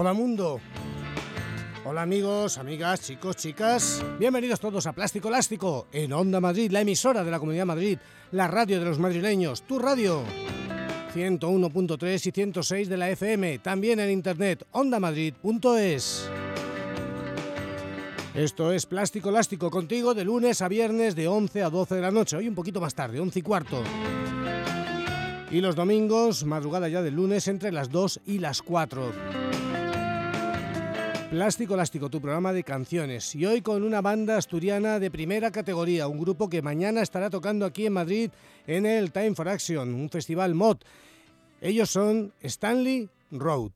Hola mundo. Hola amigos, amigas, chicos, chicas. Bienvenidos todos a Plástico Elástico en Onda Madrid, la emisora de la Comunidad Madrid, la radio de los madrileños, tu radio. 101.3 y 106 de la FM, también en internet, ondamadrid.es. Esto es Plástico Elástico contigo de lunes a viernes de 11 a 12 de la noche, hoy un poquito más tarde, 11 y cuarto. Y los domingos, madrugada ya del lunes, entre las 2 y las 4. Plástico Elástico, tu programa de canciones. Y hoy con una banda asturiana de primera categoría, un grupo que mañana estará tocando aquí en Madrid en el Time for Action, un festival mod. Ellos son Stanley Road.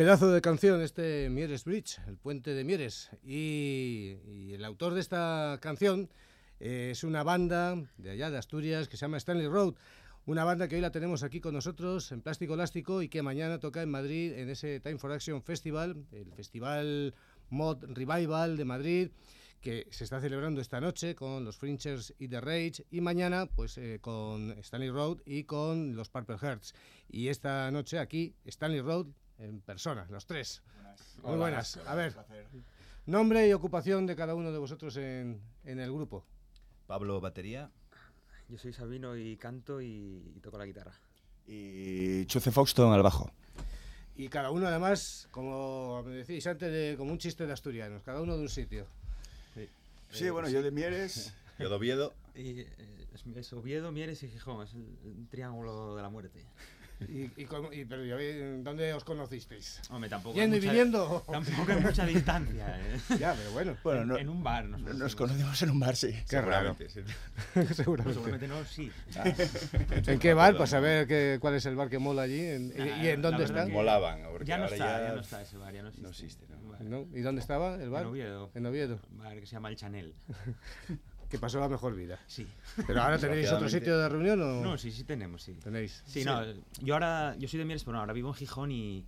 Pedazo de canción este Mieres Bridge, el puente de Mieres. Y, el autor de esta canción eh, es una banda de allá de Asturias que se llama Stanley Road. Una banda que hoy la tenemos aquí con nosotros en Plástico Elástico y que mañana toca en Madrid en ese Time for Action Festival, el Festival Mod Revival de Madrid que se está celebrando esta noche con los Fringers y The Rage y mañana pues eh, con Stanley Road y con los Purple Hearts. Y esta noche aquí Stanley Road en persona, los tres. Muy buenas. A ver, nombre y ocupación de cada uno de vosotros en, el grupo. Pablo, batería. Yo soy Sabino y canto y, toco la guitarra. Y Chuce Foxton al bajo. Y cada uno además, como me decís antes, de, como un chiste de asturianos, cada uno de un sitio. Sí, bueno, yo de Mieres. yo de Oviedo. Y, eh, es, Oviedo, Mieres y Gijón, es el triángulo de la muerte. ¿Y, y, pero dónde os conocisteis? Hombre, tampoco. ¿Yendo y viniendo? Tampoco hay mucha distancia. ¿eh? Ya, pero bueno. bueno en, un bar. Nos, nos conocimos en un bar, sí. Qué raro. Sí. seguramente. no, sí. Ah. ¿En qué bar? Pues a ver qué, cuál es el bar que mola allí. ¿Y en dónde está? Molaban. Ya no, está, ya... no está ese bar, ya no existe. No existe ¿no? ¿Y dónde estaba el bar? En Oviedo. En Oviedo. Un bar que se llama El Chanel que pasó la mejor vida. Sí. ¿Pero ahora tenéis otro sitio de reunión o...? No, sí, sí tenemos, sí. ¿Tenéis? Sí, no, yo ahora, yo soy de Mieres, pero no, ahora vivo en Gijón y,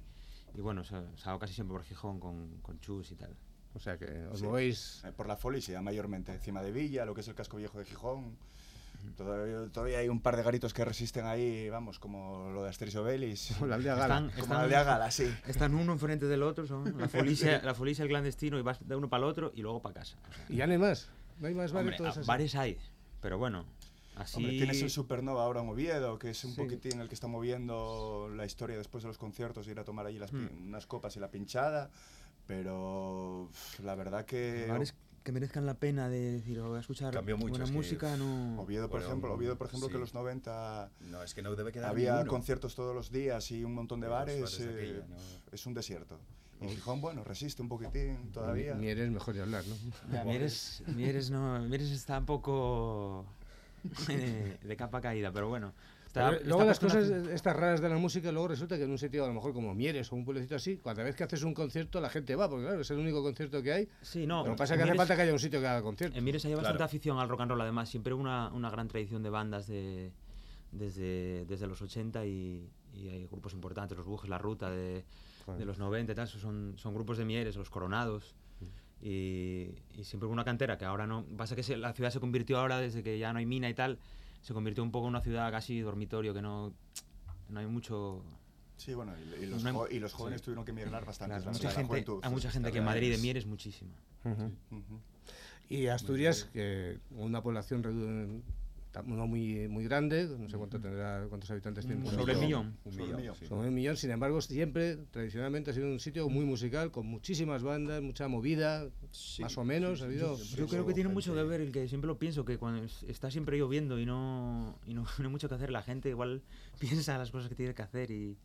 y bueno, salgo casi siempre por Gijón con, con Chus y tal. O sea que os movéis... Eh, por la Folicia, mayormente, encima de Villa, lo que es el casco viejo de Gijón. Todavía, todavía hay un par de garitos que resisten ahí, vamos, como lo de Asterix Obelix. La aldea gala. Están, Como están- la aldea Gala, sí. están uno enfrente del otro, son la folicia, la folicia el clandestino y vas de uno para el otro y luego para casa. O sea, Y ya no hay más. No hay más hombre, bares todos a- así. bares hay, pero bueno, así... Hombre, tienes el Supernova ahora en Oviedo, que es un Sí. poquitín el que está moviendo la historia después de los conciertos, ir a tomar allí las pin- Mm. unas copas y la pinchada. Pero la verdad que bares que merezcan la pena de decir, "Oh, voy a escuchar Cambió mucho, buena es que, música, no... Oviedo, por Bueno, ejemplo, Oviedo, por ejemplo, sí. que en los 90 No, es que no debe quedar había ninguno. conciertos todos los días y un montón de bares, bares de eh, aquella, ¿no? es un desierto. Y Gijón, bueno, resiste un poquitín todavía. Mieres mejor de hablar, ¿no? Ya, Mieres, Mieres no, Mieres está un poco eh, de capa caída, pero bueno. Está- Pero está luego las cosas una- estas raras de la música, luego resulta que en un sitio a lo mejor como Mieres o un pueblecito así, cada vez que haces un concierto la gente va, porque claro, es el único concierto que hay. Sí, no. Lo que pasa es que hace Mieres- falta que haya un sitio que haga concierto. En Mieres hay bastante Claro. afición al rock and roll, además. Siempre hubo una, una gran tradición de bandas de, desde, desde los 80 y, y hay grupos importantes, los Bujes, La Ruta de, de los 90 y tal. Son, son grupos de Mieres, los Coronados. Y, y siempre hubo una cantera que ahora no. Pasa que se- la ciudad se convirtió ahora, desde que ya no hay mina y tal, se convirtió un poco en una ciudad casi dormitorio, que no, no hay mucho. Sí, bueno, y, y los, No hay- jo- y los jóvenes tuvieron que migrar bastante. Claro, la mucha gente, juventud. hay mucha gente que en Madrid de Mieres muchísima. Ujú. Y Asturias, que una población no muy, muy grande, no sé cuánto tendrá, cuántos habitantes tiene. Sobre el millón. Un Sobre el millón, millón. sí. Sobre un millón, sin embargo, siempre, tradicionalmente, ha sido un sitio muy musical, con muchísimas bandas, mucha movida, más o menos. ha habido... Yo creo que tiene mucho que ver el que siempre lo pienso, que cuando es- está siempre lloviendo y no, y no, no hay mucho que hacer, la gente igual piensa las cosas que tiene que hacer y,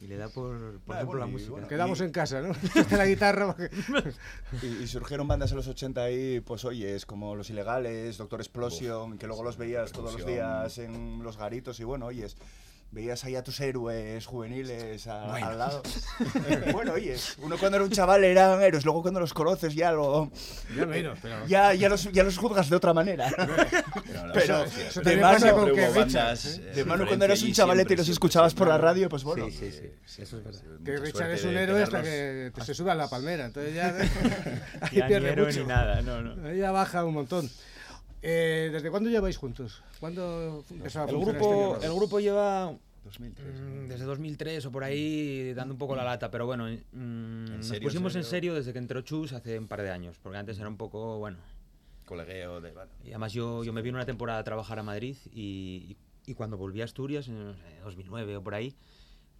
y le da por, por Ah, ejemplo, bueno, la y música. bueno, Quedamos y- en casa, ¿no? La guitarra. porque- Y, y surgieron bandas en los 80 ahí, pues oye, es como Los Ilegales, Doctor Explosion, que luego los veías todos los días en los garitos y bueno, oyes, veías ahí a tus héroes juveniles a- al lado. bueno, oyes, uno cuando era un chaval eran héroes, luego cuando los conoces ya lo... Yo menos, pero... Ya, ya, los, ya los juzgas de otra manera. Pero, eso eso de mano, con que bandas, ¿eh? eh, de cuando eras un chavalete y los siempre, escuchabas por la radio, pues bueno. Sí, sí, sí, eso es verdad. Que Richard es un héroe hasta que te- se sube a la palmera, entonces ya... ahí Ya ni pierde héroe mucho. ni nada, no, no. Ahí ya baja un montón. Eh, ¿Desde cuándo lleváis juntos? ¿Cuándo empezó a El grupo, este el grupo lleva 2003. mm, desde 2003 o por ahí dando un poco la lata, pero bueno, mm, nos serio, pusimos en serio? desde que entró Chus hace un par de años, porque antes era un poco, bueno, Colegueo de. Bueno, Y además yo, yo me vine una temporada a trabajar a Madrid y, y cuando volví a Asturias, en no sé, 2009 o por ahí,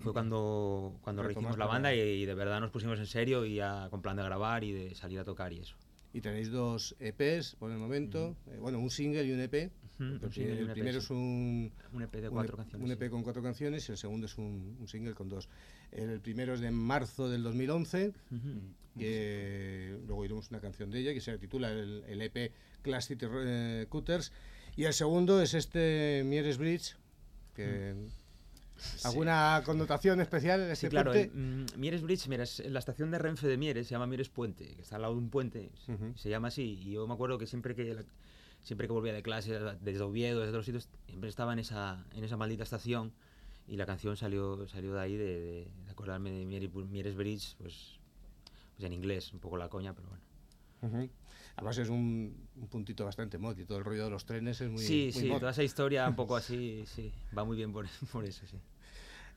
fue cuando, cuando rehicimos la banda y de verdad nos pusimos en serio y ya con plan de grabar y de salir a tocar y eso. Y tenéis dos EPs por el momento, eh, bueno, un single y un EP. El, primero sí. es un, Un EP de cuatro EP canciones. un sí. EP con cuatro canciones y el segundo es un, un single con dos. El primero es de marzo del 2011, Ujú. que luego oiremos una canción de ella que se titula el, el EP Classic eh, Cutters. Y el segundo es este Mieres Bridge, que... ¿Alguna connotación especial en este Sí, claro, puente? en, mm, Mieres Bridge, mira, es la estación de Renfe de Mieres se llama Mieres Puente, que está al lado de un puente, se llama así. Y yo me acuerdo que siempre que la- siempre que volvía de clase, desde Oviedo, desde otros sitios, siempre estaba en esa, en esa maldita estación y la canción salió, salió de ahí, de, de- de acordarme de Mieres, Bridge, pues, pues en inglés, un poco la coña, pero bueno. Ujú. Además es un, un puntito bastante mod y todo el rollo de los trenes es muy, sí, muy sí, mod. toda esa historia un poco así, sí, va muy bien por, por eso, sí.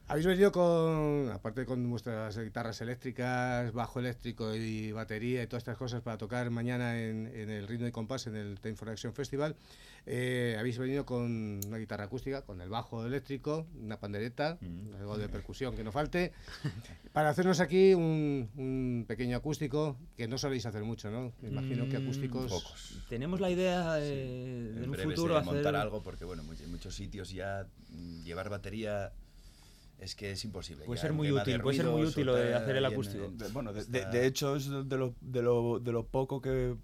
Habéis venido con, aparte con vuestras guitarras eléctricas, bajo eléctrico y batería y todas estas cosas para tocar mañana en, en el Ritmo y Compás, en el Time for Action Festival. Eh, habéis venido con una guitarra acústica, con el bajo eléctrico, una pandereta, Mm. algo de percusión que no falte, para hacernos aquí un, un pequeño acústico que no soléis hacer mucho, ¿no? Me imagino que Mm, acústicos... pocos. Tenemos la idea de, de En en un futuro de hacer... montar algo, porque bueno, mu- en muchos sitios ya mm, llevar batería es que es imposible. Puede ya ser muy útil, puede ser muy útil lo de hacer el acústico. en- De- bueno, de, de- de hecho es de lo, de, lo, de lo poco que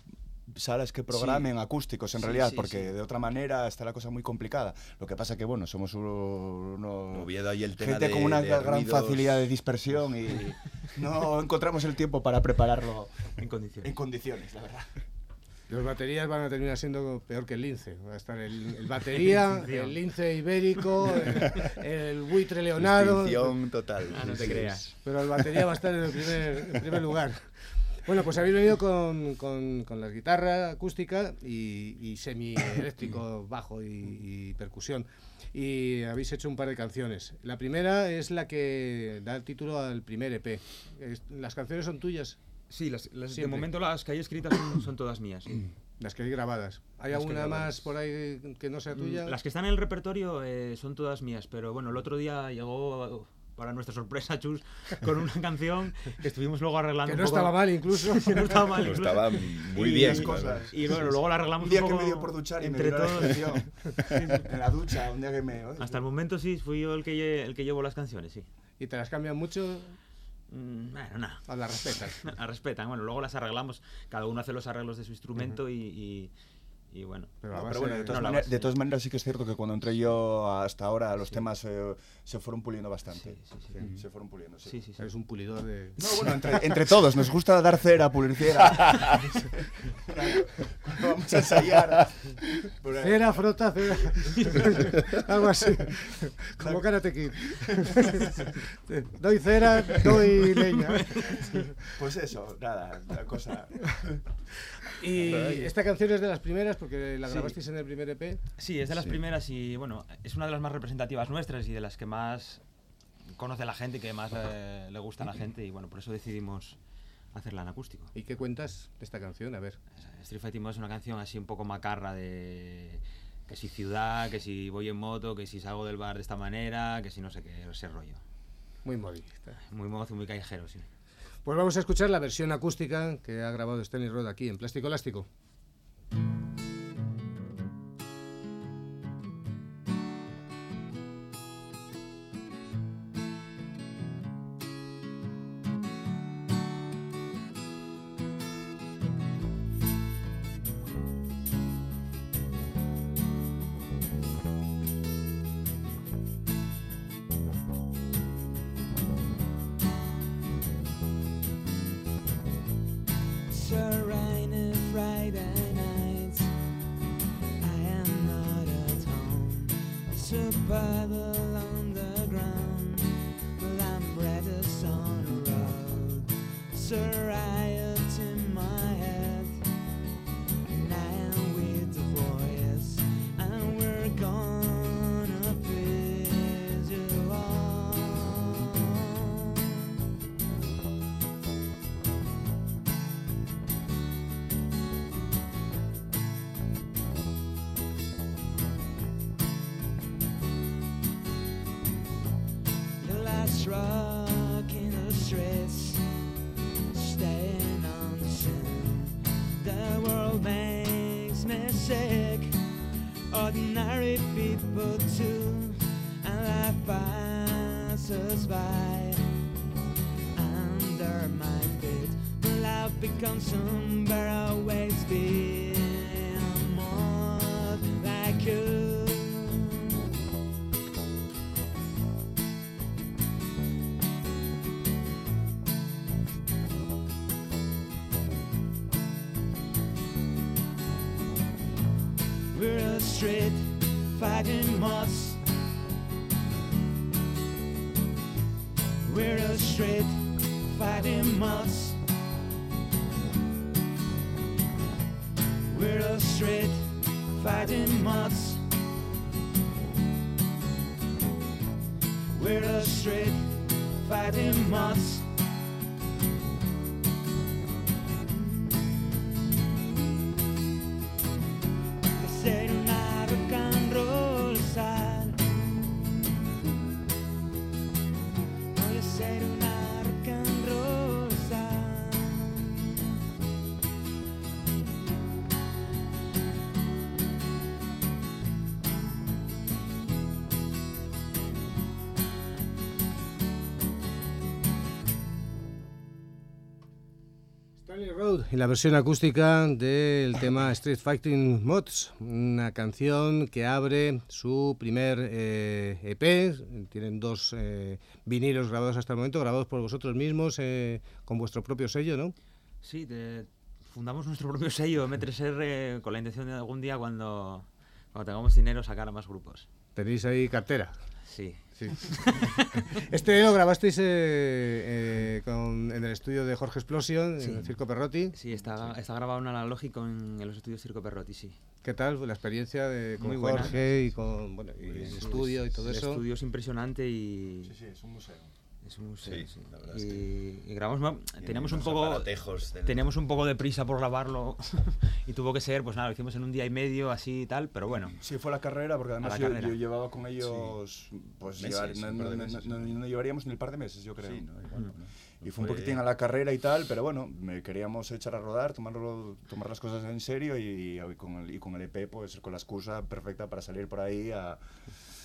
salas que programen acústicos en Sí, realidad, sí, porque sí. de otra manera está la cosa muy complicada. Lo que pasa que, bueno, somos uno- hay el tema gente de- con una de gran ruidos. facilidad de dispersión y no encontramos el tiempo para prepararlo En condiciones. en condiciones, la verdad. Los baterías van a terminar siendo peor que el lince. Va a estar el, el batería, el lince ibérico, el, el buitre leonado. Extinción total. Ah, no te sí. creas. Pero el batería va a estar en el primer, en primer lugar. Bueno, pues habéis venido con, con, con la guitarra acústica y, y semi-eléctrico, bajo y, y percusión y habéis hecho un par de canciones. La primera es la que da el título al primer EP. ¿Las canciones son tuyas? Sí, las, las- de Siempre. momento las que hay escritas son, son todas mías. Las que hay grabadas. ¿Hay Las que alguna grabadas. más por ahí que no sea tuya? Mm, Las que están en el repertorio eh, son todas mías, pero bueno, el otro día llegó, para nuestra sorpresa, Chus, con una canción que estuvimos luego arreglando. que un no poco- estaba mal incluso. que no estaba mal. Incluso. estaba muy Y- bien. las la cosas. Y bueno, luego la arreglamos Un día un que poco me dio por duchar y me entre la todos. atención. en la ducha, un día que me... Hasta el momento sí, fui yo el que, lle- el que llevo las canciones, sí. ¿Y te las cambian mucho? Mm, bueno, nada. ¿O las respetas? Las respetan. Bueno, luego las arreglamos. Cada uno hace los arreglos de su instrumento y, y, y bueno. Pero, la No, base- pero bueno, de todas, no, maneras, base- de todas maneras sí que es cierto que cuando entré yo hasta ahora los temas eh, se fueron puliendo bastante. Sí, sí, sí. Se fueron puliendo, sí. Sí, sí, sí. Eres un pulidor de... No, bueno, entre, entre todos, nos gusta dar cera, pulir cera. Cuando vamos a ensayar. Cera, frota, cera. Algo así. Como Karate Kid. doy cera, doy leña. Pues eso, nada, la cosa. Y esta canción es de las primeras porque la Sí. grabasteis en el primer EP. Sí, es de las Sí. primeras y bueno, es una de las más representativas nuestras y de las que más conoce la gente y que más eh, le gusta a la gente y bueno, por eso decidimos hacerla en acústico. ¿Y qué cuentas de esta canción? A ver. Street Fighting Mode es una canción así un poco macarra de que si ciudad, que si voy en moto, que si salgo del bar de esta manera, que si no sé qué, ese rollo. Muy modista. Muy mozo, muy callejero, sí. Pues vamos a escuchar la versión acústica que ha grabado Stanley Road aquí en Plástico Elástico. Sick. Ordinary people too, and life passes by under my feet. Life becomes somewhere always be Stanley Road y la versión acústica del tema Street Fighting Mods, una canción que abre su primer eh, EP. Tienen dos eh, vinilos grabados hasta el momento, grabados por vosotros mismos, eh, con vuestro propio sello, ¿no? Sí, te- fundamos nuestro propio sello, M3R, con la intención de algún día cuando, cuando tengamos dinero sacar a más grupos. Tenéis ahí cartera. Sí. Sí. este lo grabasteis eh, eh, con- en el estudio de Jorge Explosion, Sí. en el Circo Perrotti. Sí, está, está grabado en analógico en, en los estudios Circo Perrotti, sí. ¿Qué tal la experiencia de, con Muy buena. Jorge y con bueno, y el Sí, estudio y es- todo el eso? estudio es impresionante y Sí, sí, es un museo. Es un museo. Sí, sí. la verdad es y, y grabamos, teníamos un poco, del- teníamos un poco de prisa por grabarlo y tuvo que ser, pues nada, lo hicimos en un día y medio así y tal, pero bueno. Sí, fue la carrera, porque además yo, carrera. yo llevaba con ellos, pues Meses, llevar- no, no- no- no- sí. no llevaríamos ni el par de meses, yo creo. Sí, no, igual, no. Y fue un poquitín a la carrera y tal, pero bueno, me queríamos echar a rodar, tomarlo, tomar las cosas en serio y, y con, el, y con el EP, pues con la excusa perfecta para salir por ahí a,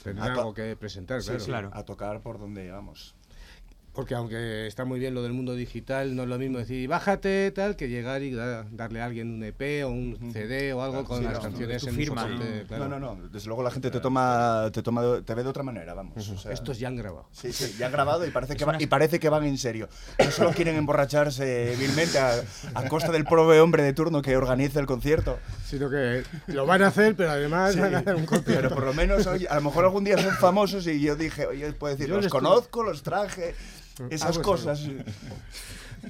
Tener a algo que presentar, sí, claro. sí, Claro. a tocar por donde vamos. Porque aunque está muy bien lo del mundo digital, no es lo mismo decir bájate tal que llegar y da- darle a alguien un EP o un. CD o algo Claro, con sí, las no, canciones en firma, un soporte, ¿no? claro. No, no, no, desde luego la gente te toma, te toma, te ve de otra manera, vamos. o sea, Estos ya han grabado. Sí, sí, ya han grabado y parece, que va- una- y parece que van en serio. No solo quieren emborracharse vilmente a, a costa del pobre hombre de turno que organiza el concierto, Sino que lo van a hacer, pero además Sí, van a hacer un concierto. pero por lo menos a lo mejor algún día son famosos y yo dije, oye, puedo decir, Yo los conozco, los traje, esas Algo cosas.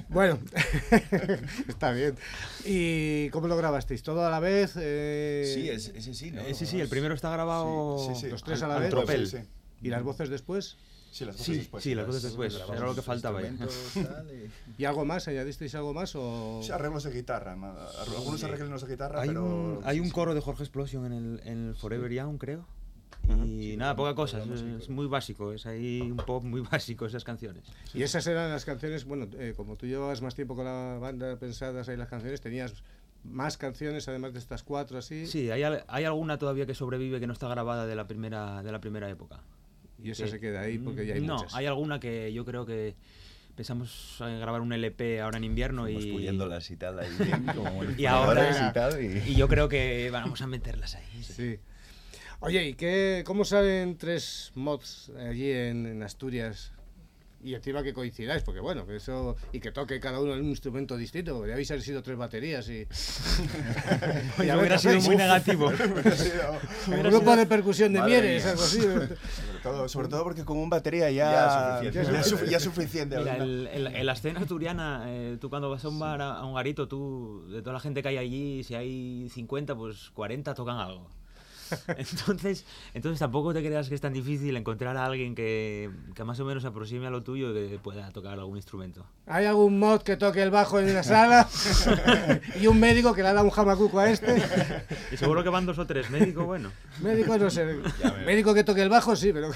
Bueno, está bien. ¿Y cómo lo grabasteis? ¿Todo a la vez? Eh, Sí, es- ese sí, ¿no? Eh, sí, el primero está grabado Sí, sí, sí. Los tres a al- la al vez. tropel. ¿Y las voces después? Sí, las voces después. sí, las voces después, era lo que faltaba ya. y- ¿Y algo más? ¿Añadisteis algo más? O... Arreglos de guitarra, algunos arreglos de guitarra, Hay pero... un, hay un coro de Jorge Explosion en el, en el Forever Young, creo. Y Sí, nada, poca cosa, es, muy básico, es ahí un pop muy básico esas canciones. Y esas eran las canciones, bueno, eh, como tú llevabas más tiempo con la banda pensadas ahí las canciones, tenías más canciones además de estas cuatro así. Sí, hay, hay alguna todavía que sobrevive que no está grabada de la primera, de la primera época. Y esa Que- se queda ahí porque ya hay No, muchas. hay alguna que yo creo que pensamos en grabar un LP ahora en invierno y, puliéndolas y tal ahí bien, como Y ahora- y tal. Y... y yo creo que vamos a meterlas ahí. Sí. Oye, ¿y qué, cómo salen tres mods allí en, en Asturias? Y encima que coincidáis, porque bueno, que eso. Y que toque cada uno en un instrumento distinto, porque habéis sido tres baterías y. Y hubiera sido muy negativo. Un grupo sido- de percusión de Madre Mieres, mía. algo así. sobre, todo, sobre todo porque con un batería ya, Ya ya, suficiente. es sufi- ya es suficiente. Mira, ahora. el- el- en la escena asturiana, eh, tú cuando vas a un bar, a, a un garito, tú, de toda la gente que hay allí, si hay 50, pues 40 tocan algo. Entonces, entonces tampoco te creas que es tan difícil encontrar a alguien que, que más o menos aproxime a lo tuyo y que pueda tocar algún instrumento. ¿Hay algún mod que toque el bajo en la sala? y un médico que le ha dado un jamacuco a este. Y seguro que van dos o tres, médico, bueno. Médico no sé. Médico que toque el bajo, sí, pero.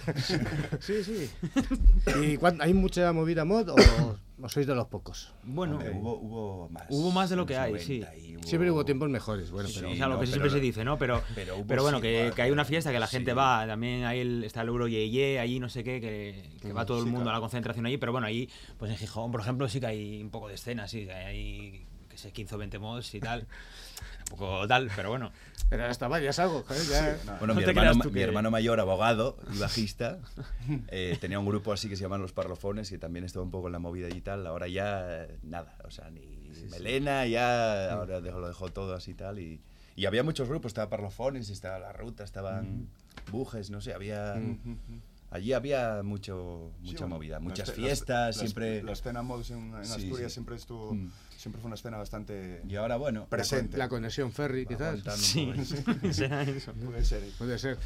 sí, sí. ¿Y cuán- hay mucha movida mod o, o sois de los pocos? Bueno, Hombre, hubo, hubo más. hubo más de lo que hay, sí. 90 y Siempre hubo tiempos mejores, bueno, Sí, pero. o sea, lo no, que pero siempre se la- dice, ¿no? Pero, pero pero bueno, sí, que, hay una fiesta, que la sí. gente va, también hay el, está el Euro Yeye, allí no sé qué, que, que va todo el sí, mundo a la concentración allí, pero bueno, allí, pues en Gijón, por ejemplo, sí que hay un poco de escena, sí, que hay, que sé, 15 o 20 mods y tal. Un poco tal, pero bueno. Pero hasta vayas algo, joder, ya. Bueno, No mi, hermano, mi que- hermano mayor, abogado y bajista, eh, tenía un grupo así que se llaman Los Parlofones y también estaba un poco en la movida y tal. Ahora ya eh, nada, o sea, ni melena, ya ahora dejó, lo dejó todo así y tal. Y, y había muchos grupos, estaba Parlofones, estaba La Ruta, estaban Bujes, no sé, había... Allí había mucho, Sí, mucha bueno, movida, muchas la- fiestas, la- siempre... La escena mods en, en Sí, Asturias sí. siempre estuvo... Mm. Siempre fue una escena bastante... Y ahora, bueno, Presente. La conexión ferry, quizás. Sí, poco. será eso. Puede ser. Puede ser.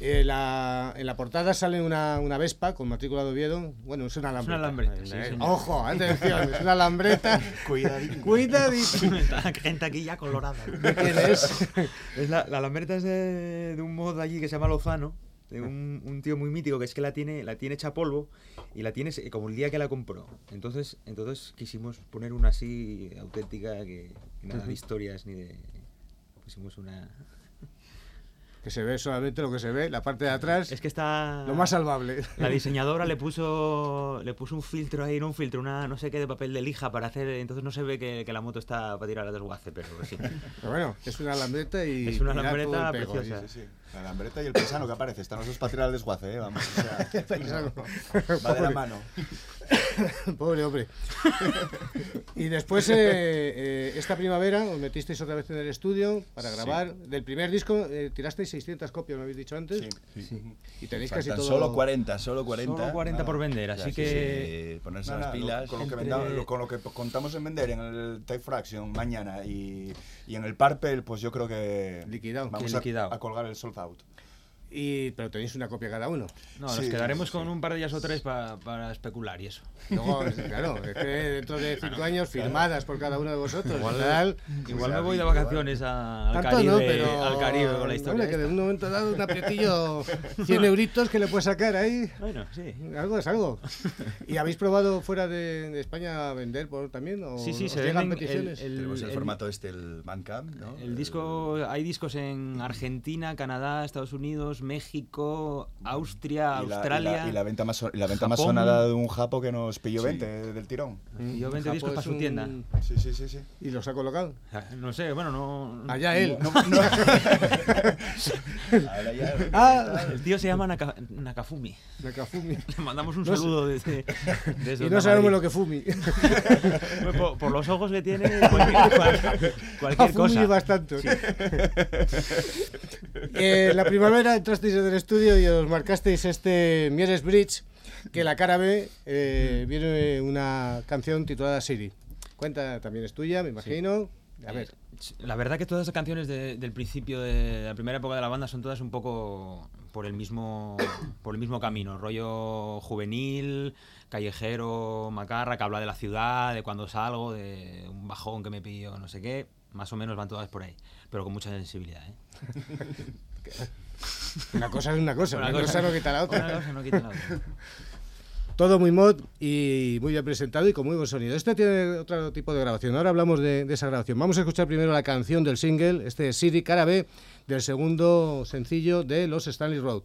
Eh, la- en la portada sale una, una Vespa con matrícula de Oviedo. Bueno, es una alambreta. alambreta, sí, Eh, señor. Ojo, atención, es una alambreta. Cuidadito. Está gente aquí ya colorada. ¿De quién es? Es la, la lambreta es de, de un mod allí que se llama Lozano, de un, un tío muy mítico que es que la tiene, la tiene hecha polvo y la tiene se- como el día que la compró. Entonces, entonces quisimos poner una así auténtica que, que nada de historias ni de. Pusimos una. Que se ve solamente lo que se ve, la parte de atrás, Es que está. lo más salvable. La diseñadora le puso le puso un filtro ahí, no un filtro, una no sé qué de papel de lija para hacer, entonces no se ve que, que la moto está para tirar al desguace, pero sí. Pero bueno, es una alambreta y. Es una pego, preciosa. sí, Sí, sí. La lambreta y el paisano que aparece. Están los dos para tirar al desguace, ¿eh? Vamos. o sea, paisano. va de la mano. Pobre hombre. y después, eh, eh, esta primavera, os metisteis otra vez en el estudio para grabar. Del primer disco eh, tirasteis 600 copias, me habéis dicho antes. Sí. Y tenéis casi Faltan todo. solo 40, solo 40. Solo 40 por vender, así que... que ponerse Nada, las lo- pilas. con, lo que vendamos- lo- con lo que contamos en vender en el Type Fraction mañana y, y en el Parpel, pues yo creo que Liquidado. vamos a, liquidado. a colgar el sold out. Y, pero tenéis una copia cada uno. No, nos Sí, quedaremos sí, con sí. un par de días o tres pa- para especular y eso. Luego, claro, es que dentro de cinco años firmadas por cada uno de vosotros. Igual- tal. Igual me voy de vacaciones a- al, Caribe, no, pero. al Caribe con la historia. Hombre, que de un momento dado un aprietillo, 100 euritos que le puedes sacar ahí. Bueno, sí. Algo es algo. ¿Y habéis probado fuera de, de España a vender por, también? ¿O Sí, sí, se llegan venden el- peticiones? el- Tenemos el, formato este, el Bandcamp, ¿no? El disco, hay discos en Argentina, Canadá, Estados Unidos, México, Austria, Y la- Australia. Y la, y la venta más, la venta más Japón. sonada de un japo que nos pilló Sí. 20 del tirón. Y yo 20 Japón discos para su un- tienda. Sí, sí, sí, sí. ¿Y los ha colocado? No sé, bueno, no. Allá él. No, no- Ah, El tío se llama Naka- Nakafumi. Nakafumi. Le mandamos un No sé. saludo desde, desde Y no sabemos Madrid. lo que fumi. Pues Por, por los ojos que tiene, cualquier, cual- cualquier Fumi cosa. bastante. Eh, la primavera entrasteis en el estudio y os marcasteis este Mieres Bridge, que la cara B eh, viene una canción titulada Siri. Cuenta, también es tuya, me imagino. A ver, Eh, La verdad que todas esas canciones de- del principio de la primera época de la banda son todas un poco por el mismo por el mismo camino, rollo juvenil, callejero, macarra, que habla de la ciudad, de cuando salgo, de un bajón que me pillo, no sé qué, más o menos van todas por ahí, pero con mucha sensibilidad, ¿eh? una cosa es una cosa, una, cosa, no quita la otra. Una cosa no quita la otra. Todo muy mod y muy bien presentado y con muy buen sonido. Este tiene otro tipo de grabación. Ahora hablamos de, de esa grabación. Vamos a escuchar primero la canción del single, este es Siri Cara B, del segundo sencillo de los Stanley Road.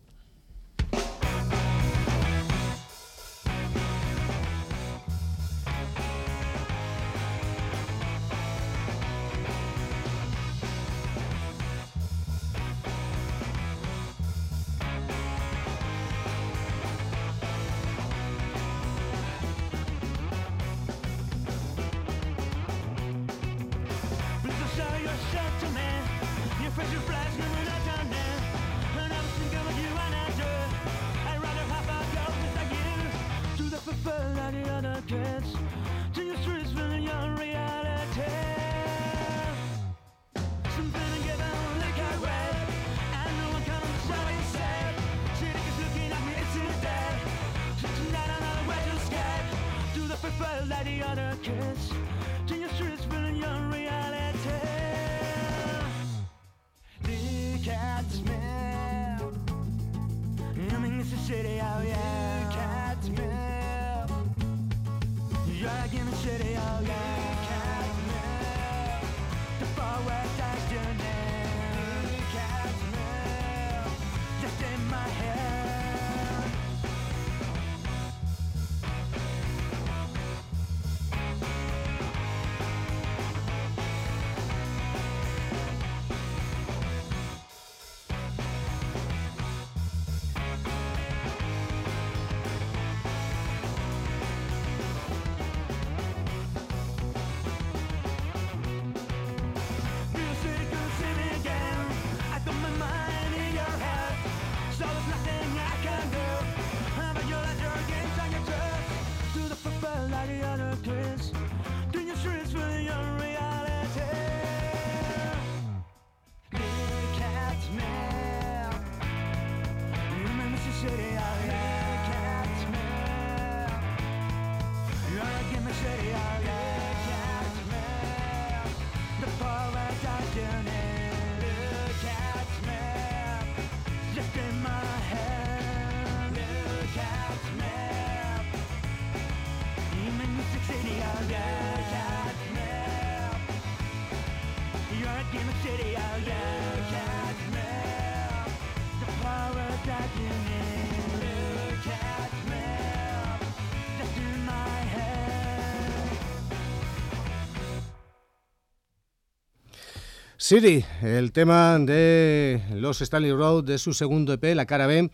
City, el tema de los Stanley Road, de su segundo EP, la cara B,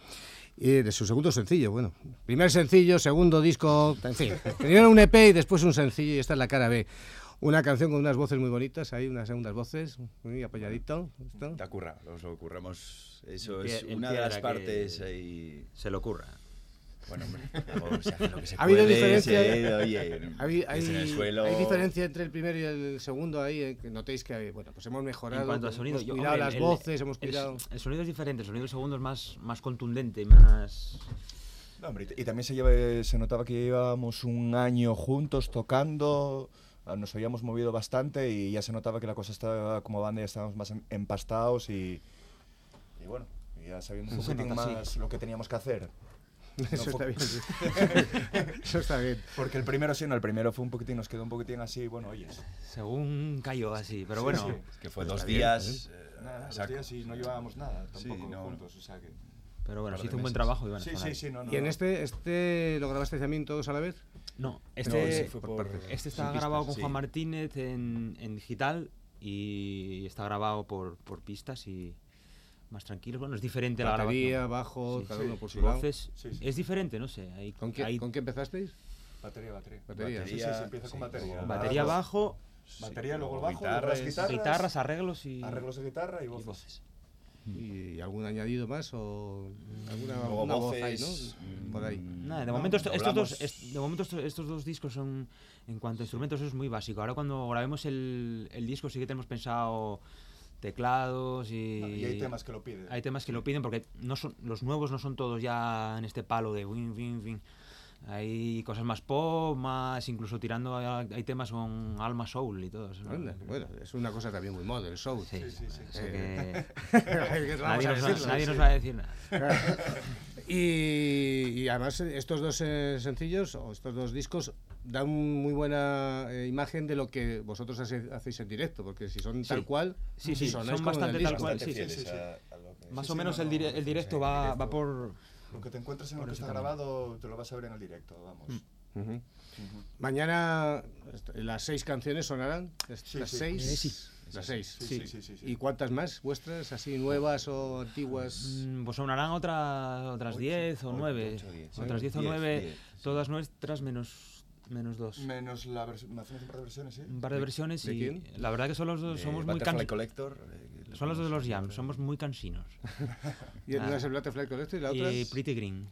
y de su segundo sencillo. Bueno, primer sencillo, segundo disco, en fin. Primero un EP y después un sencillo, y esta es la cara B. Una canción con unas voces muy bonitas, hay unas segundas voces, muy apoyadito. esto. Te ocurra, nos lo ocurramos. Eso es una de las partes ahí. Se le ocurra. Bueno, hombre, se hace lo que se ¿Ha habido puede, diferencia? se- oye, Hay, en el suelo. hay diferencia entre el primero y el segundo ahí, eh, que notéis que bueno, pues hemos mejorado, En cuanto al hemos sonido, yo- cuidado hombre, las el- voces, hemos el, cuidado... el sonido es diferente, el sonido del segundo es más, más contundente, más... No, hombre, y, y también se, lleva- se notaba que llevábamos un año juntos tocando, ah, nos habíamos movido bastante y ya se notaba que la cosa estaba como banda, ya estábamos más em- empastados y, y bueno, ya sabíamos un poquitín sí. más lo que teníamos que hacer. Eso está bien. sí. Eso está bien. Porque el primero sí, no, el primero fue un poquitín, nos quedó un poquitín así, bueno, oye. Según cayó así, pero bueno... sí. que fue Está dos bien, días. eh, Nada, dos días y no llevábamos nada Sí, tampoco no. juntos, o sea que... Pero bueno, se hizo un buen trabajo y bueno, Sí, sí, sí, no, no. ¿Y en este, este lo grabasteis también todos a la vez? No, este, fue por, este está grabado pistas, con Juan. Martínez en, en digital y está grabado por, por pistas y más tranquilo. Bueno, es diferente la Batería, grabación. bajo, Sí, cada sí, uno por sí. su lado. Voces, Sí, sí. es diferente, no sé. Hay, ¿Con qué, hay ¿Con qué empezasteis? Batería, batería. Batería. Sí, sí, sí, empieza con batería. batería, bajo, Batería, luego el bajo, guitarras, guitarras, guitarras, arreglos y, arreglos de guitarra y y voces. voces. ¿Y algún añadido más o alguna, alguna voz ahí, voces, ¿no? Por ahí. mm, Nada, de No, momento, esto- estos, dos, est- de momento estos, estos dos discos son, en cuanto a instrumentos, eso es muy básico. Ahora cuando grabemos el, el disco sí que tenemos pensado teclados y... No, y hay temas que lo piden. hay temas que lo piden porque no son, los nuevos no son todos ya en este palo de win, win, win. Hay cosas más pop, más incluso tirando, a- hay temas con alma soul y todo. eso. Anda, Bueno, es una cosa también muy mod, el show. Sí, Sí, sí, Eh, que ¿Qué vamos nadie, nos, va, decirlo? nadie nos Sí. va a decir nada. Y, y además estos dos eh, sencillos o estos dos discos dan muy buena eh, imagen de lo que vosotros hace- hacéis en directo, porque si son tal Sí. cual, Sí, sí, son el bastante disco. tal cual. Bastante sí, fieles sí, sí. a- a que- Más Sí, o menos no, el, dire- no, el directo sí, va, directo. va por... Lo que te encuentras en lo que está grabado te lo vas a ver en el directo, vamos. Ujú. Ujú. Mañana est- las seis canciones sonarán. Sí, las sí. seis. Eh, sí. Las seis. Sí, sí, sí, sí, sí. ¿Y cuántas más vuestras, así nuevas o antiguas? Mm, Pues sonarán otra, otras Ocho, 10 o ocho, 9. ocho, diez. Otras 10 o Diez, 9, diez, todas nuestras menos, menos dos. Menos la versión, un par de versiones, ¿sí? Un par de versiones de y quién? la verdad que son los dos, Eh, somos muy cansinos. Collector. eh, Son los de los ponemos Jam, otra. somos muy cansinos. Y Ah. una es el Butterfly Collector y la otra Y es... Pretty Green.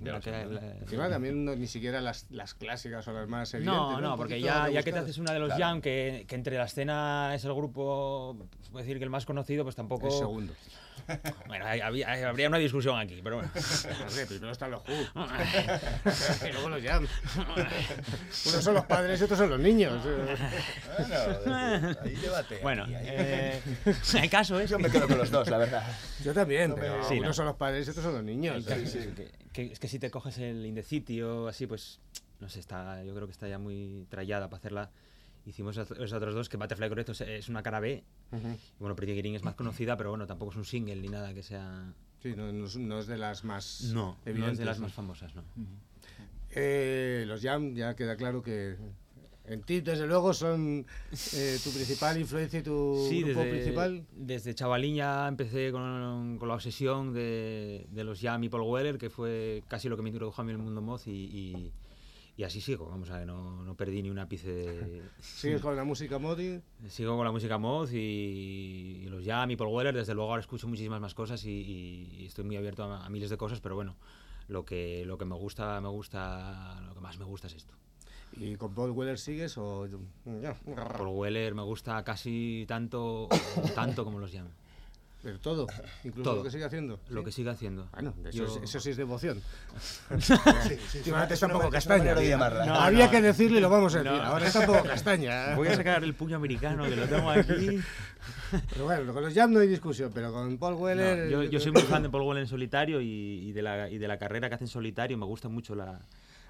Ya la lo que- la- Encima también no- ni siquiera las, las clásicas o las más evidentes. No, no, porque ya, ya que te haces una de los Claro. Jam, que, que entre la escena es el grupo, puedo decir que el más conocido, pues tampoco... El segundo. Bueno, hay- había- hay- habría una discusión aquí, pero bueno. Primero están los Who. y luego los Jam. Unos son los padres y otros son los niños. Bueno, ahí debate. Bueno, aquí, ahí. eh, caso es Yo que- me quedo con los dos, la verdad. Yo también, No pero Sí, unos ¿no? son los padres y otros son los niños. ¿eh? es que, que- es que si te coges el In the City o así, pues no sé, está, yo creo que está ya muy trallada para hacerla. Hicimos esas otras dos, que Butterfly Correcto es, es una cara B. Y bueno, Pretty Green es más conocida, pero bueno, tampoco es un single ni nada que sea. Sí, no, no es, no es de las más No, no evidentes. es de las más famosas, no. Eh, los Jam, ya queda claro que en ti, desde luego, son eh, tu principal influencia y tu Sí, grupo desde, principal. desde chavalín ya empecé con, con la obsesión de, de los Jam y Paul Weller, que fue casi lo que me introdujo a mí en el mundo moz y, y, y así sigo, vamos a ver, no, no perdí ni un ápice de... Sigues con la música Modi. Sigo con la música moz y, los Jam y Paul Weller, desde luego ahora escucho muchísimas más cosas y estoy muy abierto a, a miles de cosas, pero bueno, lo que, lo que me gusta, me gusta, lo que más me gusta es esto. ¿Y con Paul Weller sigues o...? Paul Weller me gusta casi tanto, tanto como los Jam. Pero todo, incluso Todo. lo que sigue haciendo. Lo ¿sí? que sigue haciendo. Bueno, eso, Yo- es- eso sí es devoción. Sí, sí, está es un poco castaña. llamarla. No, Había no. que decirlo y lo vamos a decir. No. Ahora está un poco castaña. Voy a sacar el puño americano que lo tengo aquí. Pero bueno, con los Jam no hay discusión, pero con Paul No, Weller... yo, yo soy muy fan de Paul Weller en solitario y, y de la, y de la carrera que hace en solitario. Me gusta mucho la,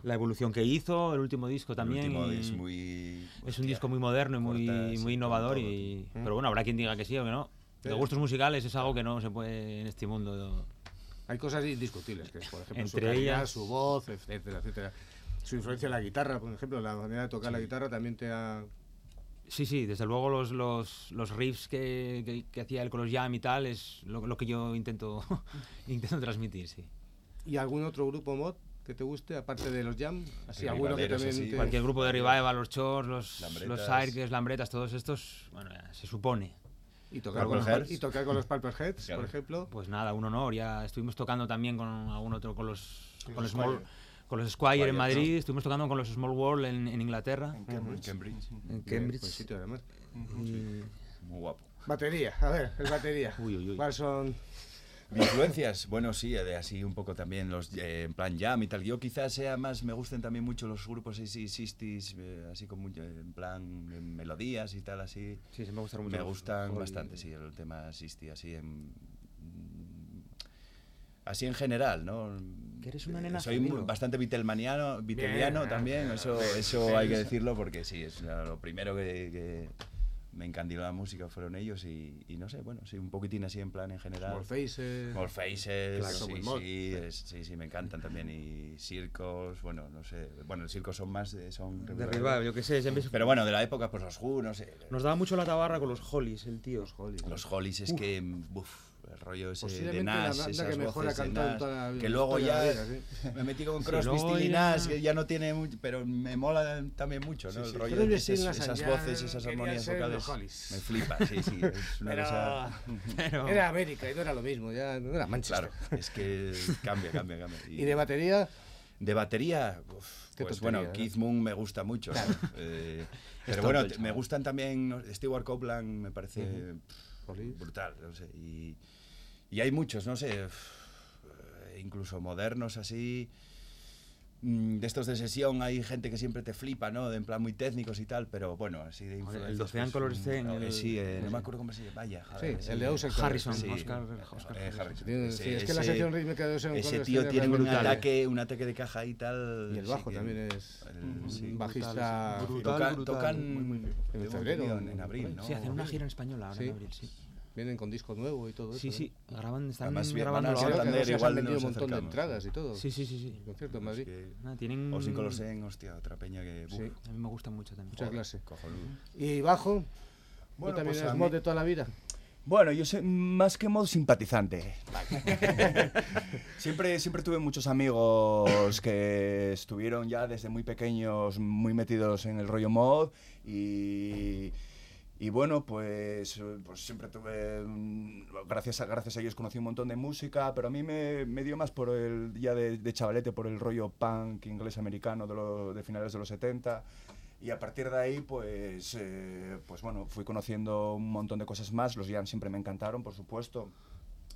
la evolución que hizo, el último disco también. El último es muy. es un disco muy moderno y muy, corta, sí, muy innovador. y, tío. pero bueno, habrá quien diga que sí o que no. De Sí. gustos musicales es algo que no se puede en este mundo. Hay cosas indiscutibles, que es, por ejemplo, su Entre calidad, ellas- su voz, etcétera, etcétera. Su influencia en la guitarra, por ejemplo, la manera de tocar la guitarra también te ha... Sí, sí, desde luego los, los, los riffs que, que, que hacía él con los jam y tal es lo, lo que yo intento, intento transmitir, sí. ¿Y algún otro grupo mod que te guste, aparte de los Jam? Así, alguno que también así. te- Cualquier grupo de Revival, los Chors, los, los Lambretas. Cirques, Lambretas, todos estos, bueno, ya se supone. Y tocar, con los, y tocar con los Purple Heads, Claro. por ejemplo. Pues nada, un honor. Ya estuvimos tocando también con algún otro, con los, con los los, Small, Squire. con los Squire Squire, en ¿no? Madrid, estuvimos tocando con los Small World en, en Inglaterra, En Cambridge. Cambridge. en Bien, Cambridge. buen sitio, además. y- Muy guapo. Batería, a ver, el batería. Uy, uy, uy. ¿Cuáles son? ¿De influencias? Bueno, sí, de así un poco también los eh, en plan jam y tal. Yo quizás sea más, me gusten también mucho los grupos así, 60s, eh, así con mucho, en plan eh, melodías y tal, así. Sí, sí, me gustaron mucho. Me gustan y- bastante, sí, el tema 60, así en... Así en general, ¿no? Que eres una nena Soy bastante vitelmaniano, viteliano Bien. también, eso, Bien. eso hay que decirlo porque sí, es lo primero que, que me encandiló la música fueron ellos y, y no sé, bueno, sí, un poquitín así en plan en general. Small Faces. Small Faces, sí, sí, es- sí, sí, me encantan también. Y circos, bueno, no sé. Bueno, el circo son más de. Son De yo qué sé. siempre- Pero bueno, de la época, pues los Who, no sé. Nos daba mucho la tabarra con los Hollies, el tío. Los Hollies. Los Hollies es que. Uf, el rollo ese de Nash, esas que mejor ha voces de Nash, que luego ya vida, sí. me metí con Crosby, y Nash, que ya no tiene mucho, pero me mola también mucho, ¿no? el rollo de esas, esas voces, esas armonías vocales. Me flipa, sí, sí. Es una Pero- cosa. Pero- Era América y no era lo mismo, ya no era Manchester. Claro, es que cambia, cambia, cambia. ¿Y de batería? De batería, uf, pues tontería, bueno, ¿no? Keith Moon me gusta mucho. eh, pero bueno, me gustan también, ¿no? Stewart Copeland me parece pff, Hollies. brutal, no sé. Y, y hay muchos, no sé, eh, incluso modernos así. mm, De estos de sesión hay gente que siempre te flipa, ¿no? De en plan muy técnicos y tal, pero bueno, así de Joder, el influencias, Ocean pues, Color mm, Scene, eh, el- sí, eh, no me acuerdo cómo se llama. Vaya, Sí, joder, el de Ocean Harrison, Scene. Oscar, eh, Oscar eh, Harrison. Ese- sí, es que la ese- sección rítmica de Ocean ese tío tiene un brutal. ataque, un ataque de caja y tal. Y el sí bajo que- también es el- un sí. bajista. Brutal. Toca- brutal. tocan Muy, muy. En febrero, en, ahí. abril, ¿no? Sí, hacen una gira en español ahora Sí. en abril, sí. Vienen con disco nuevo y todo eso. Sí, sí, graban, están Además, grabando van a Sí, ahora. Santander, se han igual vendido un montón de acercamos. entradas y todo. Sí, sí, sí, sí. Concierto en Es Madrid. que- Nada, tienen... O sin Colosen, hostia, otra peña que. Sí. A mí me gusta mucho también. Mucha clase. cojonudo. ¿Y bajo? Bueno, ¿Tú también pues eres mod mí- de toda la vida? Bueno, yo soy más que mod simpatizante. siempre, siempre tuve muchos amigos que estuvieron ya desde muy pequeños muy metidos en el rollo mod y, y bueno, pues, eh, pues siempre tuve, gracias a, gracias a ellos conocí un montón de música, pero a mí me, me dio más por el, ya de, de chavalete, por el rollo punk inglés-americano de, de finales de los 70. Y a partir de ahí, pues, eh, pues bueno, fui conociendo un montón de cosas más. Los jams siempre me encantaron, por supuesto.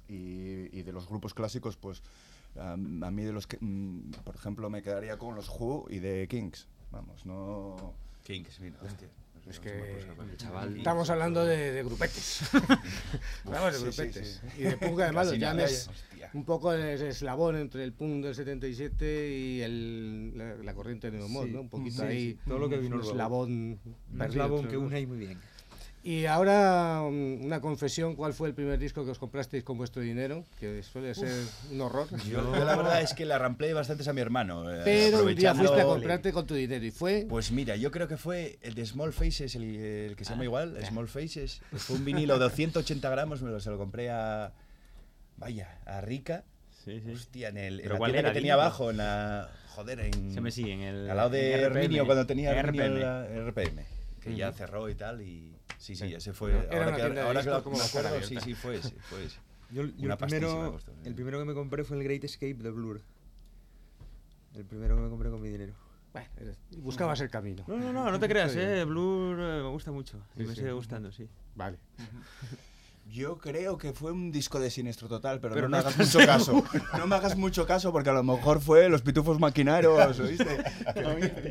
Y, y de los grupos clásicos, pues a, a mí de los que, mm, por ejemplo, me quedaría con los Who y de Kings. Vamos, no... Kings, mira, hostia. Es que chaval. Estamos hablando de, de grupetes. Hablamos de sí, sí, grupetes. sí. Y de punk además nada, es un poco el eslabón entre el punk del 77 y el, la, la corriente neomod, Sí. ¿no? Un poquito Sí, ahí. sí, todo lo que vino un eslabón. Un eslabón que une ahí muy bien. Y ahora mm, una confesión, ¿cuál fue el primer disco que os comprasteis con vuestro dinero? Que suele ser un horror. Yo, la verdad es que le arramplé bastantes a mi hermano. eh, Pero un día fuiste a aprovechando- comprarte con tu dinero y fue... Pues mira, yo creo que fue el de Small Faces, el, el que se Ah, llama igual, Small Faces. Fue un vinilo de 180 gramos, me lo, se lo compré a. Vaya, a Rica. Sí, sí. Hostia, en, el, en ¿Pero la cuál tienda era, que tenía abajo, en la. Joder, en. Se me sigue en el. Al lado de. Herminio, cuando tenía Herminio RPM. RPM. Que ya cerró y tal, y. Sí, sí, Sí. ese fue. Era ahora que, ahora como me acuerdo, sí, sí, fue ese. Fue ese. Yo, yo el, primero, costó, el ¿eh? primero que me compré fue el Great Escape de Blur. El primero que me compré con mi dinero. Bueno, buscabas el camino. No, no, no, no te creas, eh. Blur eh, me gusta mucho. Y Sí, me sí. sigue gustando, sí. Vale. Yo creo que fue un disco de Sinestro Total, pero, Pero no, no me hagas mucho caso. No me hagas mucho caso porque a lo mejor fue Los Pitufos Maquineros, ¿oíste?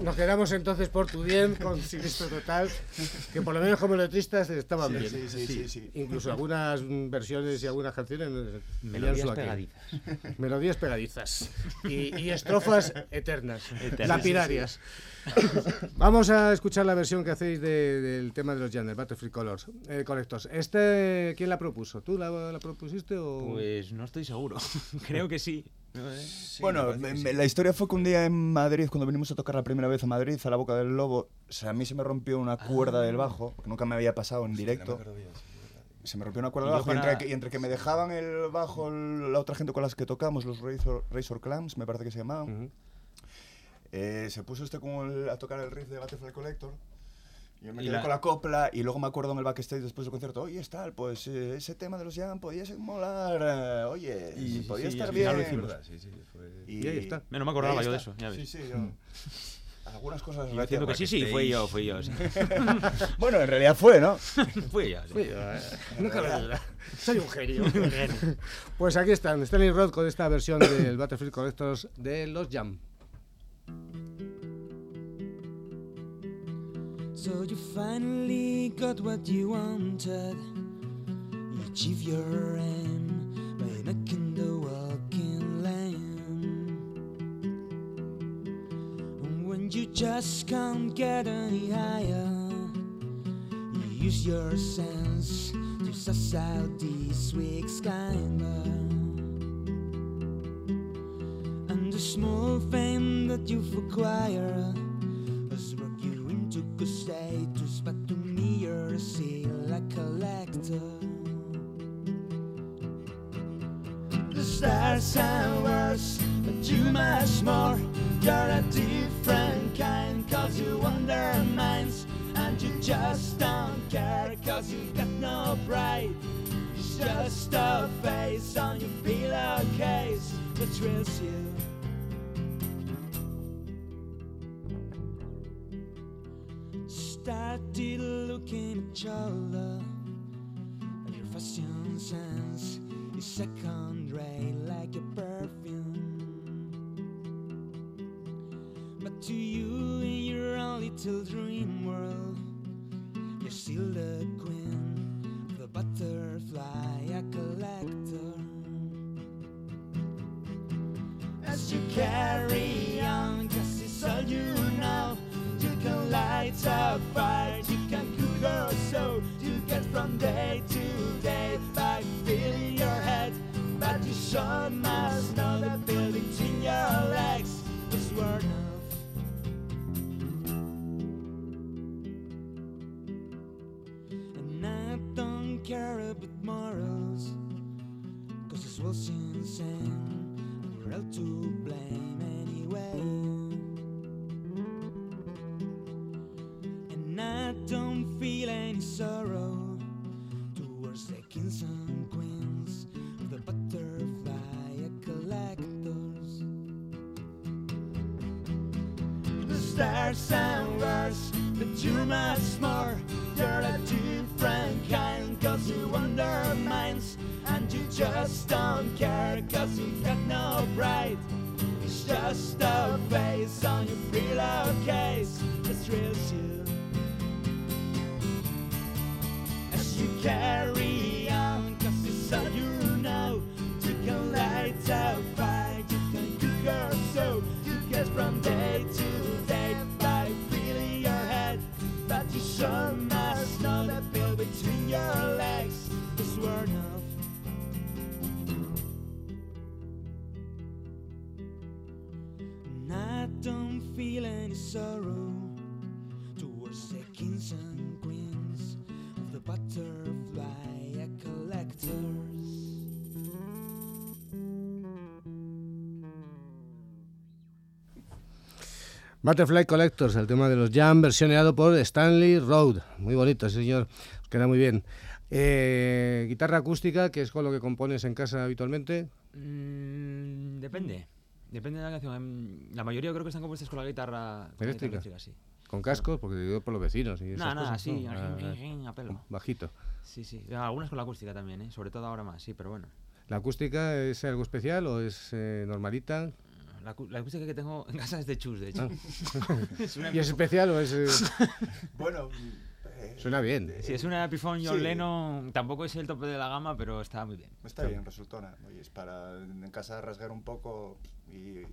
Nos quedamos entonces por tu bien con Sinistro Total, que por lo menos como letristas estaban bien. sí, sí, sí, sí. Incluso algunas versiones y algunas canciones Melodías pegadizas. Melodías pegadizas. Y, y estrofas eternas, Eternas. lapidarias. Vamos a escuchar la versión que hacéis de- del tema de los Jan, el Battlefield Colors, eh, Collectors. Este quién la propuso? ¿Tú la, la propusiste o...? Pues no estoy seguro. Creo que sí. No sé. bueno, me- me- la historia fue que un día en Madrid, cuando venimos a tocar la primera vez a Madrid, a la Boca del Lobo, o sea, a mí se me rompió una cuerda del bajo, que nunca me había pasado en directo. Se me rompió una cuerda del bajo y entre, que, y entre que me dejaban el bajo la otra gente con las que tocamos, los Razor, Razor Clams, me parece que se llamaban. Eh, se puso este como el- a tocar el riff de Butterfly Collector. Y yo me Y quedé la- con la copla y luego me acuerdo en el backstage después del concierto, oye, tal, pues eh, ese tema de los Jam podía ser molar, eh, oye, Y- podía sí, estar al bien. Sí, sí, fue... Y ahí está. No me acordaba yo de eso, ya ves. Sí, sí, yo... Algunas cosas... Y yo diciendo a que sí, sí, fui yo, fui yo. sí. Bueno, en realidad fue, ¿no? fui yo. sí. No cabe duda. Soy un genio. pues aquí están, Stanley Roth con esta versión del Battlefield Collectors de los Jam. So you finally got what you wanted. You achieve your aim by knocking the walking lane. And when you just can't get any higher, you use your sense to suss out this week's climber. And the small fame that you've acquired good status, but to me you're still a collector. The stars are worse, but you much more. You're a different kind, cause you undermines, and you just don't care, cause you got no pride. It's just a face on your pillowcase that thrills you. Started looking at love and your fashion sense is second rate like your perfume. But to you in your own little dream world you're still the close in sand, we're all to blame. Butterfly Collectors, el tema de los Jam, versioneado por Stanley Road. Muy bonito, señor. Queda muy bien. Eh, guitarra acústica, que es con lo que compones en casa habitualmente. Mm, depende. Depende de la canción. Em, La mayoría creo que están compuestas con la guitarra con la guitarra ¿Eléctrica? sí. Con cascos, porque digo por los vecinos y esas Nada, nada, cosas, sí. ¿no? a- Ah, a pelo. Bajito. Sí, sí. Algunas con la acústica también, ¿eh? Sobre todo ahora más, sí, pero bueno. ¿La acústica es algo especial o es eh, normalita? La, la acústica que tengo en casa es de Chus, de hecho. es una ¿Y es especial o es...? eh, Bueno, eh, suena bien. Sí, es una Epiphone John Sí. Lennon. Tampoco es el tope de la gama, pero está muy bien. está bien, resultona. Oye, es para en casa rasgar un poco y,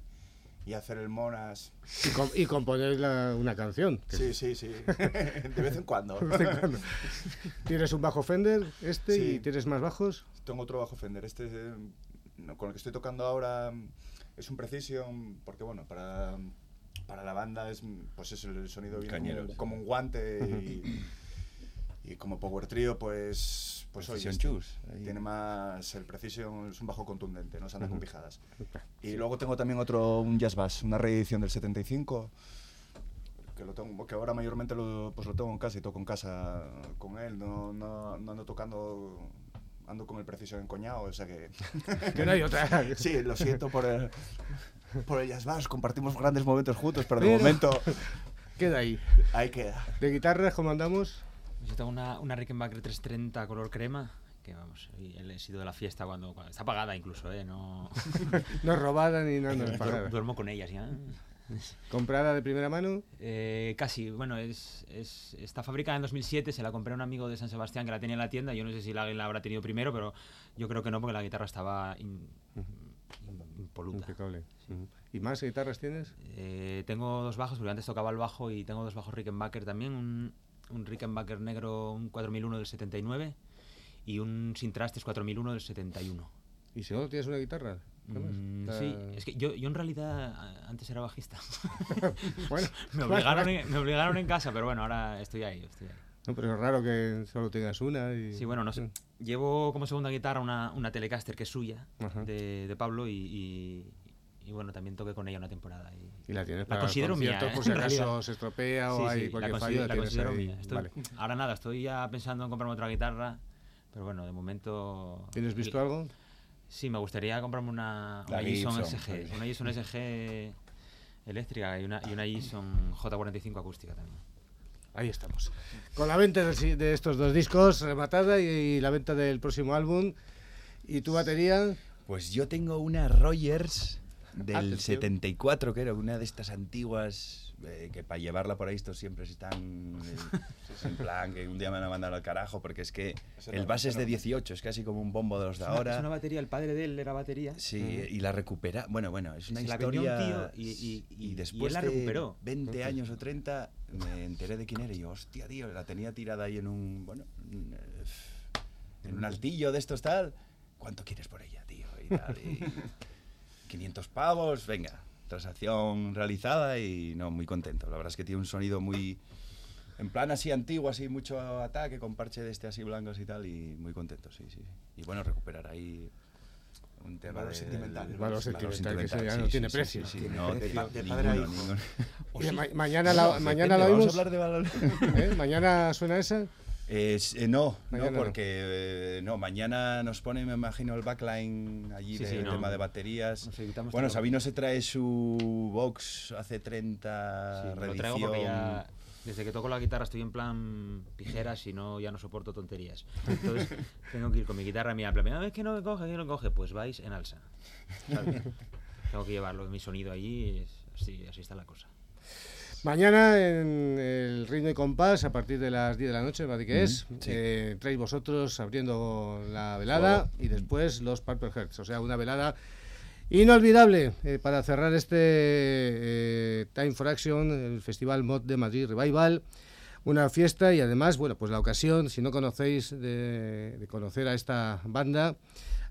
y hacer el monas. Y, com- y componer la- una canción. Sí, sí, sí. De vez en cuando. Tienes un bajo Fender, este, Sí. y tienes más bajos. Tengo otro bajo Fender. Este eh, con el que estoy tocando ahora es un Precision porque, bueno, para, para la banda es, pues es el sonido viene como, Cañero, un- sí. como un guante y, y como Power Trio, pues, pues Precision este tiene más el Precision es un bajo contundente, no se anda con pijadas. Y luego tengo también otro un Jazz Bass, una reedición del 75 que lo tengo que ahora mayormente lo, pues lo tengo en casa y toco en casa con él, no, no, no ando tocando ando con el Precision encoñado, o sea que Que no hay otra. Sí, lo siento por el, por el Jazz Bass, compartimos grandes momentos juntos, pero de Pero- momento Queda ahí. ahí queda. De guitarras, ¿cómo andamos? Yo tengo una, una Rickenbacker 330 color crema, que vamos, he sido de la fiesta cuando, cuando- está pagada incluso, ¿eh? No, No es robada ni nada, no es duer- pagada. duermo con ellas ya. ¿Comprada de primera mano? Eh, casi, bueno, es, es- está fabricada en 2007, se la compré a un amigo de San Sebastián que la tenía en la tienda, yo no sé si la, la habrá tenido primero, pero yo creo que no, porque la guitarra estaba in- in- impoluta. Impecable. ¿Y más guitarras tienes? Eh, tengo dos bajos, porque antes tocaba el bajo y tengo dos bajos Rickenbacker también, un, un Rickenbacker negro, un 4001 del 79 y un sin trastes 4001 del 71. ¿Y si no tienes una guitarra? Mm, Sí, es que yo, yo en realidad antes era bajista. Bueno, me, obligaron en, me obligaron en casa, pero bueno, ahora estoy ahí. Estoy ahí. No, pero es raro que solo tengas una. Y... Sí, bueno, no sé. Llevo como segunda guitarra una, una Telecaster que es suya, de, de Pablo, y, y, y bueno, también toqué con ella una temporada. Y, Y la tienes La para considero mía, ¿eh? por si acaso se estropea Sí, o hay sí, la cualquier consi- fallo. la considero ahí. mía. Estoy- Vale. Ahora nada, estoy ya pensando en comprarme otra guitarra, pero bueno, de momento... ¿Tienes visto algo? Sí, me gustaría comprarme una, una Gibson SG, una Gibson SG eléctrica y una, y una Gibson J45 acústica también. Ahí estamos. Con la venta de estos dos discos rematada y, y la venta del próximo álbum. ¿Y tu batería? Pues yo tengo una Rogers del Atención. 74, que era una de estas antiguas, eh, que para llevarla por ahí estos siempre están eh, en plan que un día me van a mandar al carajo, porque es que el no, base es de no. 18, es casi como un bombo de los de ahora. Es una batería, el padre de él era batería. Sí, y la recupera. Bueno, bueno, es una Se la vendió un historia. tío y- y- y- y después él la de recuperó. 20 años o 30 me enteré de quién era y yo, hostia, tío, la tenía tirada ahí en un. Bueno, en, un altillo de estos tal. ¿Cuánto quieres por ella, tío? Y tal, 500 pavos, venga. Transacción realizada y no, muy contento. La verdad es que tiene un sonido muy. En plan así antiguo, así mucho ataque, con parche de este así blancos y tal, y muy contento, sí, sí. Y bueno, recuperar ahí un tema valor de- sentimental. del- Valor sentimental, que eso ya no sí, tiene sí, precio. sí, no, de- pa- padre a hijo. ma- mañana la, mañana la Vamos oímos. a hablar de valor. ¿Eh? ¿Mañana suena esa? Eh, no, Mañana no, porque eh, no, mañana nos pone, me imagino, el backline allí Sí, de sí, no. tema de baterías. Bueno. Sabino se trae su box hace 30 Sí, me lo reedición. traigo porque ya, desde que toco la guitarra estoy en plan pijeras y no, ya no soporto tonterías. Entonces tengo que ir con mi guitarra mía. En plan, "Ah, es que no me coge, que no me coge. Pues vais en alza. ¿sabes? tengo que llevarlo, mi sonido allí. es- así, así está la cosa. Mañana en el ritmo y compás, a partir de las 10 de la noche, parece que es, sí. eh, traéis vosotros abriendo la velada y después los Purple Hearts. O sea, una velada inolvidable eh, para cerrar este eh, Time for Action, el Festival Mod de Madrid Revival. Una fiesta y además, bueno, pues la ocasión, si no conocéis, de, de conocer a esta banda,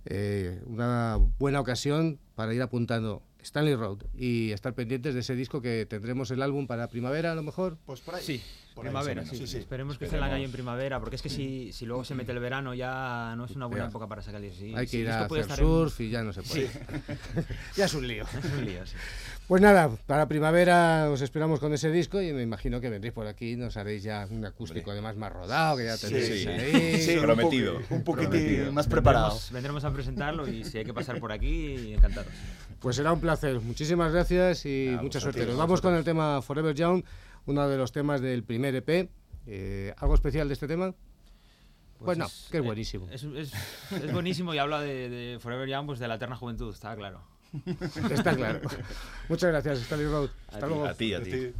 eh, una buena ocasión para ir apuntando Stanley Road y estar pendientes de ese disco que tendremos el álbum para primavera a lo mejor. Pues por ahí. Sí, por primavera, sí. Sí, sí. Esperemos que esté en la calle en primavera, porque es que si, si luego se mete el verano ya no es una buena época para sacar el disco. Hay que ir a hacer estar en- surf y ya no se puede. ya es un lío. Es un lío, sí. Pues nada, para primavera os esperamos con ese disco y me imagino que vendréis por aquí, nos haréis ya un acústico además más rodado, que ya tendréis sí. ahí. Un Prometido. Un poquitín Prometido. más preparado. Vendremos, vendremos a presentarlo y si hay que pasar por aquí, encantados. Pues será un placer. Muchísimas gracias y A mucha vosotros, suerte. Nos vamos con el tema Forever Young, uno de los temas del primer EP. Eh, ¿Algo especial de este tema? Pues no, que es eh, buenísimo. Es, es- es buenísimo y habla de, de Forever Young, pues de la eterna juventud, está claro. Está claro. Muchas gracias, Stanley Road. Hasta ti, luego. A ti, a ti.